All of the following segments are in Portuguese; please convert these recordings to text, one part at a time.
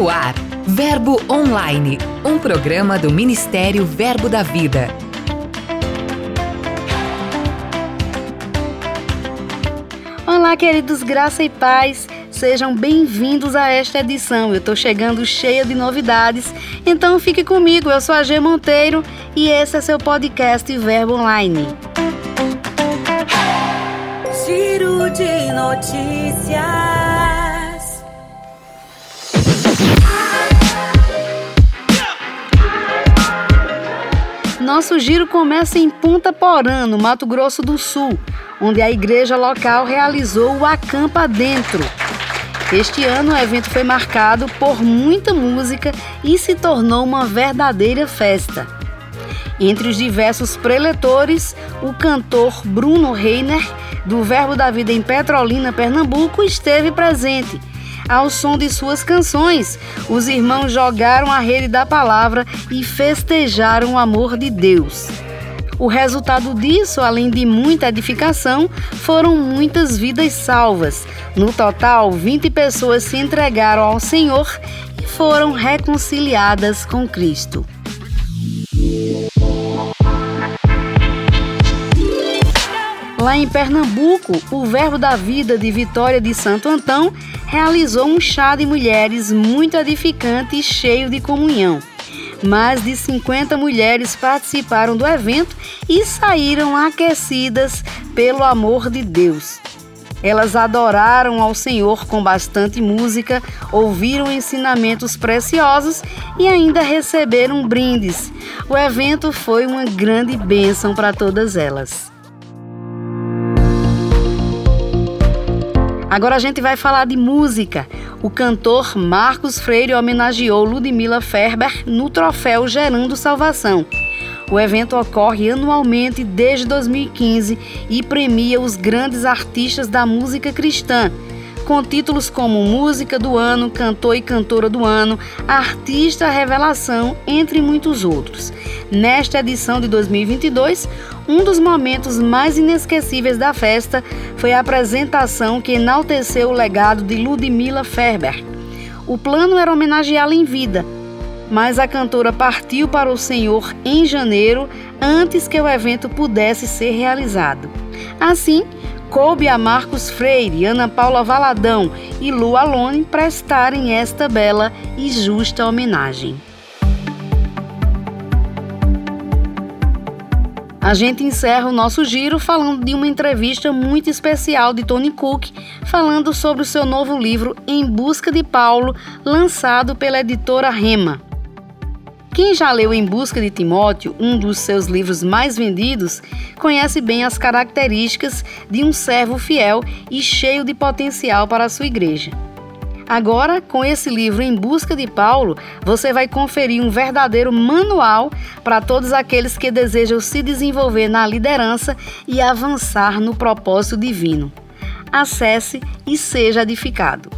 No ar, Verbo Online, um programa do Ministério Verbo da Vida. Olá, queridos, graça e paz. Sejam bem-vindos a esta edição. Eu estou chegando cheia de novidades, então fique comigo. Eu sou a G Monteiro e esse é seu podcast Verbo Online. Giro de notícias. Nosso giro começa em Punta Porã, no Mato Grosso do Sul, onde a igreja local realizou o Acampa Dentro. Este ano o evento foi marcado por muita música e se tornou uma verdadeira festa. Entre os diversos preletores, o cantor Bruno Reiner, do Verbo da Vida em Petrolina, Pernambuco, esteve presente ao som de suas canções, os irmãos jogaram a rede da palavra e festejaram o amor de Deus. O resultado disso, além de muita edificação, foram muitas vidas salvas. No total, 20 pessoas se entregaram ao Senhor e foram reconciliadas com Cristo. Lá em Pernambuco, o Verbo da Vida de Vitória de Santo Antão realizou um chá de mulheres muito edificante e cheio de comunhão. Mais de 50 mulheres participaram do evento e saíram aquecidas pelo amor de Deus. Elas adoraram ao Senhor com bastante música, ouviram ensinamentos preciosos e ainda receberam brindes. O evento foi uma grande bênção para todas elas. Agora a gente vai falar de música. O cantor Marcos Freire homenageou Ludmila Ferber no troféu Gerando Salvação. O evento ocorre anualmente desde 2015 e premia os grandes artistas da música cristã com títulos como Música do Ano, Cantor e Cantora do Ano, Artista Revelação, entre muitos outros. Nesta edição de 2022, um dos momentos mais inesquecíveis da festa foi a apresentação que enalteceu o legado de Ludmilla Ferber. O plano era homenageá-la em vida, mas a cantora partiu para o Senhor em janeiro, antes que o evento pudesse ser realizado. Assim, coube a Marcos Freire, Ana Paula Valadão e Lu Alone prestarem esta bela e justa homenagem. A gente encerra o nosso giro falando de uma entrevista muito especial de Tony Cook, falando sobre o seu novo livro Em Busca de Paulo, lançado pela editora Rema. Quem já leu Em Busca de Timóteo, um dos seus livros mais vendidos, conhece bem as características de um servo fiel e cheio de potencial para a sua igreja. Agora, com esse livro Em Busca de Paulo, você vai conferir um verdadeiro manual para todos aqueles que desejam se desenvolver na liderança e avançar no propósito divino. Acesse e seja edificado.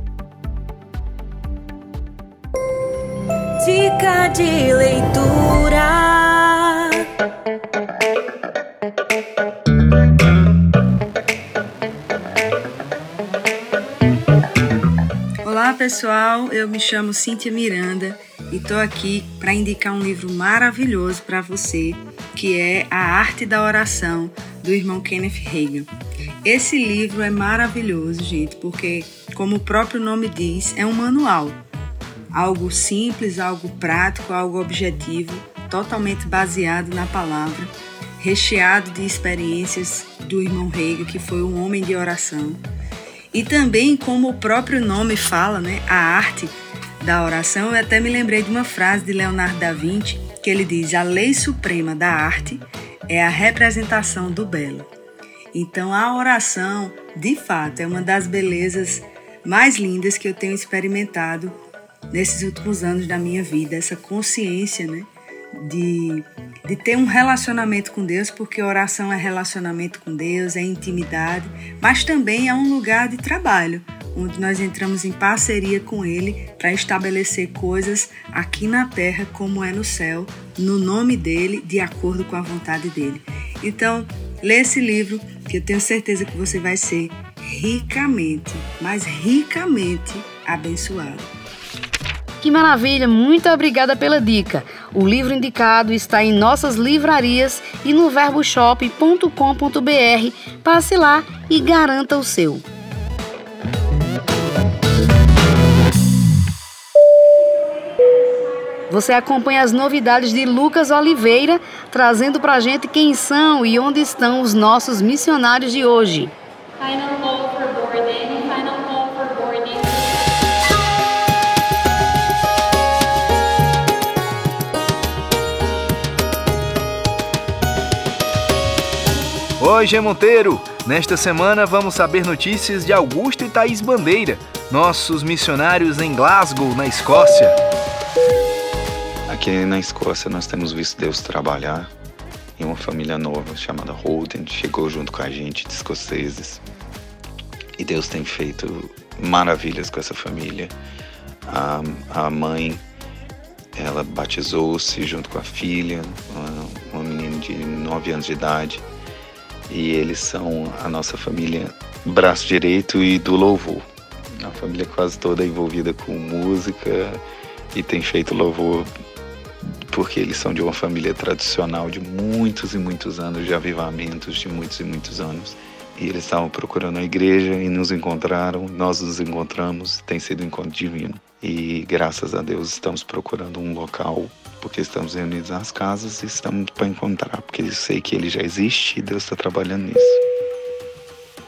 Dica de leitura. Pessoal, eu me chamo Cíntia Miranda e estou aqui para indicar um livro maravilhoso para você, que é A Arte da Oração, do irmão Kenneth Hagin. Esse livro é maravilhoso, gente, porque, como o próprio nome diz, é um manual algo simples, algo prático, algo objetivo, totalmente baseado na palavra, recheado de experiências do irmão Hegel, que foi um homem de oração. E também, como o próprio nome fala, né, a arte da oração, eu até me lembrei de uma frase de Leonardo da Vinci, que ele diz: "A lei suprema da arte é a representação do belo". Então, a oração, de fato, é uma das belezas mais lindas que eu tenho experimentado nesses últimos anos da minha vida, essa consciência, né? De, de ter um relacionamento com Deus, porque oração é relacionamento com Deus, é intimidade, mas também é um lugar de trabalho, onde nós entramos em parceria com Ele para estabelecer coisas aqui na terra como é no céu, no nome dEle, de acordo com a vontade dEle. Então, lê esse livro, que eu tenho certeza que você vai ser ricamente, mas ricamente abençoado. Que maravilha, muito obrigada pela dica. O livro indicado está em nossas livrarias e no verboshop.com.br. Passe lá e garanta o seu. Você acompanha as novidades de Lucas Oliveira, trazendo para gente quem são e onde estão os nossos missionários de hoje. Final Oi, G Monteiro! Nesta semana vamos saber notícias de Augusto e Thaís Bandeira, nossos missionários em Glasgow, na Escócia. Aqui na Escócia nós temos visto Deus trabalhar em uma família nova chamada Holden, chegou junto com a gente de escoceses. E Deus tem feito maravilhas com essa família. A, a mãe, ela batizou-se junto com a filha, uma, uma menina de 9 anos de idade e eles são a nossa família braço direito e do louvor. A família quase toda envolvida com música e tem feito louvor porque eles são de uma família tradicional de muitos e muitos anos, de avivamentos de muitos e muitos anos. E eles estavam procurando a igreja e nos encontraram, nós nos encontramos, tem sido um encontro divino. E graças a Deus estamos procurando um local porque estamos reunidos nas casas e estamos para encontrar, porque eu sei que ele já existe e Deus está trabalhando nisso.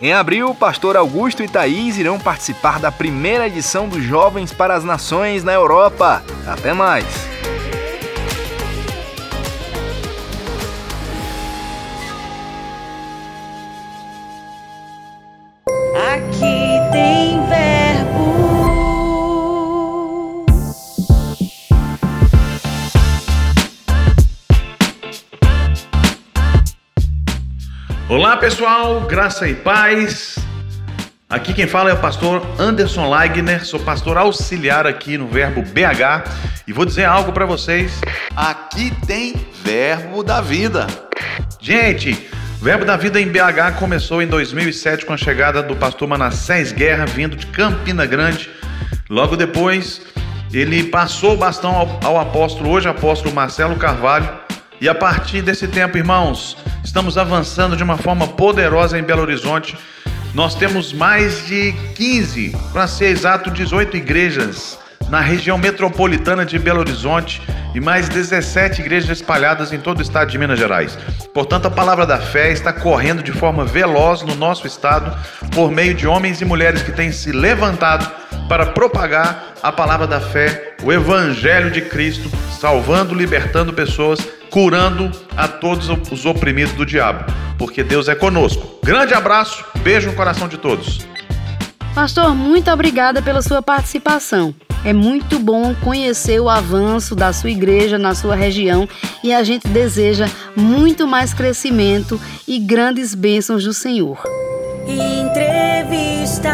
Em abril, o pastor Augusto e Thaís irão participar da primeira edição dos Jovens para as Nações na Europa. Até mais! Olá pessoal, graça e paz. Aqui quem fala é o pastor Anderson Leigner, sou pastor auxiliar aqui no Verbo BH e vou dizer algo para vocês. Aqui tem Verbo da Vida. Gente, Verbo da Vida em BH começou em 2007 com a chegada do pastor Manassés Guerra vindo de Campina Grande. Logo depois, ele passou o bastão ao, ao apóstolo, hoje apóstolo Marcelo Carvalho, e a partir desse tempo, irmãos, estamos avançando de uma forma poderosa em Belo Horizonte. Nós temos mais de 15, para ser exato, 18 igrejas na região metropolitana de Belo Horizonte e mais 17 igrejas espalhadas em todo o estado de Minas Gerais. Portanto, a palavra da fé está correndo de forma veloz no nosso estado por meio de homens e mulheres que têm se levantado para propagar a palavra da fé, o evangelho de Cristo, salvando, libertando pessoas curando a todos os oprimidos do diabo, porque Deus é conosco. Grande abraço, beijo no coração de todos. Pastor, muito obrigada pela sua participação. É muito bom conhecer o avanço da sua igreja na sua região e a gente deseja muito mais crescimento e grandes bênçãos do Senhor. Entrevista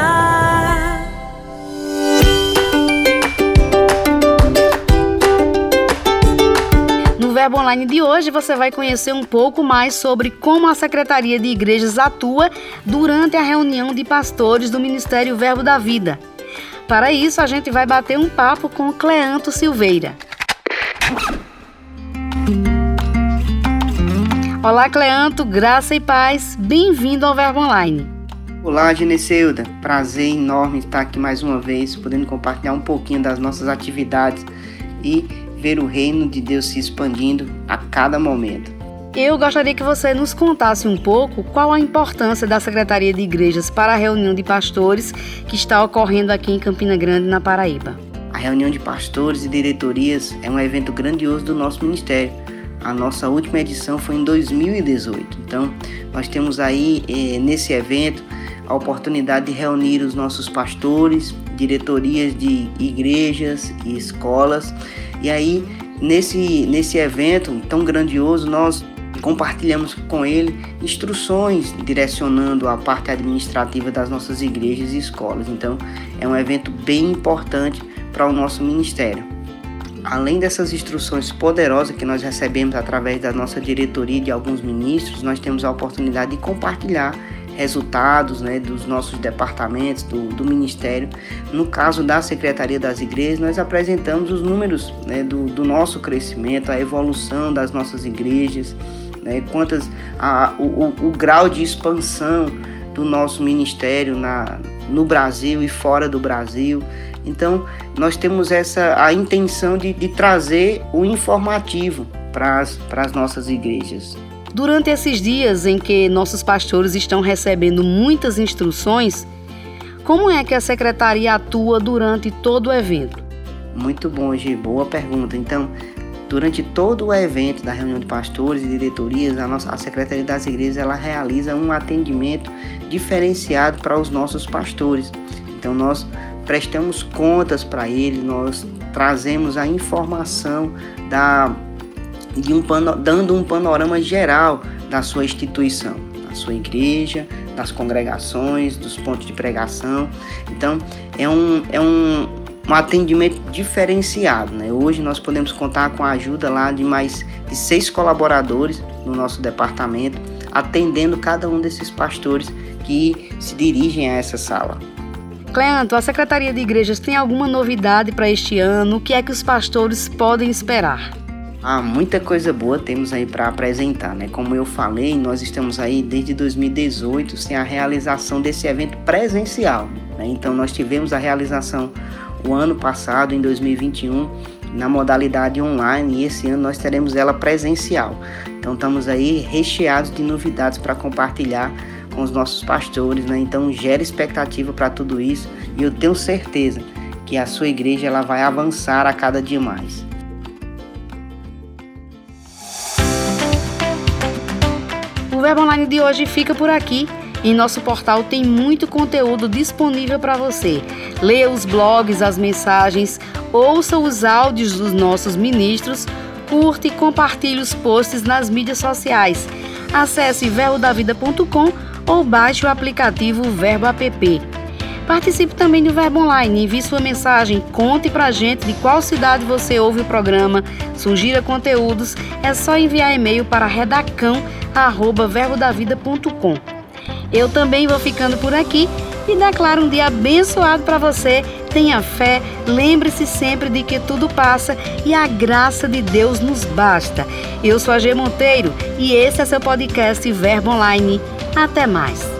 Verbo Online de hoje você vai conhecer um pouco mais sobre como a Secretaria de Igrejas atua durante a reunião de pastores do Ministério Verbo da Vida. Para isso, a gente vai bater um papo com Cleanto Silveira. Olá, Cleanto, graça e paz. Bem-vindo ao Verbo Online. Olá, Geneceuda. Prazer enorme estar aqui mais uma vez, podendo compartilhar um pouquinho das nossas atividades e ver o reino de Deus se expandindo a cada momento. Eu gostaria que você nos contasse um pouco qual a importância da Secretaria de Igrejas para a reunião de pastores que está ocorrendo aqui em Campina Grande, na Paraíba. A reunião de pastores e diretorias é um evento grandioso do nosso ministério. A nossa última edição foi em 2018. Então, nós temos aí eh, nesse evento a oportunidade de reunir os nossos pastores, diretorias de igrejas e escolas e aí, nesse, nesse evento tão grandioso, nós compartilhamos com ele instruções direcionando a parte administrativa das nossas igrejas e escolas. Então, é um evento bem importante para o nosso ministério. Além dessas instruções poderosas que nós recebemos através da nossa diretoria e de alguns ministros, nós temos a oportunidade de compartilhar resultados né, dos nossos departamentos, do, do, Ministério. No caso da Secretaria das Igrejas, nós apresentamos os números né, do, do, nosso crescimento, a evolução das nossas igrejas, né, quantas, a, o, o, o, grau de expansão do nosso ministério na, no Brasil e fora do Brasil. Então, nós temos essa a intenção de, de trazer o informativo para as nossas igrejas. Durante esses dias em que nossos pastores estão recebendo muitas instruções, como é que a secretaria atua durante todo o evento? Muito bom, Gi, boa pergunta. Então, durante todo o evento da reunião de pastores e diretorias, a, nossa, a Secretaria das Igrejas ela realiza um atendimento diferenciado para os nossos pastores. Então, nós prestamos contas para eles, nós trazemos a informação da de um dando um panorama geral da sua instituição, da sua igreja, das congregações, dos pontos de pregação. Então, é um, é um, um atendimento diferenciado. Né? Hoje nós podemos contar com a ajuda lá de mais de seis colaboradores no nosso departamento, atendendo cada um desses pastores que se dirigem a essa sala. Cleanto, a Secretaria de Igrejas tem alguma novidade para este ano? O que é que os pastores podem esperar? Ah, muita coisa boa temos aí para apresentar, né? Como eu falei, nós estamos aí desde 2018 sem a realização desse evento presencial. Né? Então nós tivemos a realização o ano passado, em 2021, na modalidade online e esse ano nós teremos ela presencial. Então estamos aí recheados de novidades para compartilhar com os nossos pastores, né? Então gera expectativa para tudo isso e eu tenho certeza que a sua igreja ela vai avançar a cada dia mais. Verbo Online de hoje fica por aqui. Em nosso portal tem muito conteúdo disponível para você. Leia os blogs, as mensagens, ouça os áudios dos nossos ministros, curte e compartilhe os posts nas mídias sociais. Acesse verbodavida.com ou baixe o aplicativo Verbo App. Participe também do Verbo Online, envie sua mensagem, conte pra gente de qual cidade você ouve o programa, sugira conteúdos, é só enviar e-mail para redacão@verbodavida.com. Eu também vou ficando por aqui e declaro um dia abençoado para você. Tenha fé, lembre-se sempre de que tudo passa e a graça de Deus nos basta. Eu sou a G Monteiro e esse é seu podcast Verbo Online. Até mais.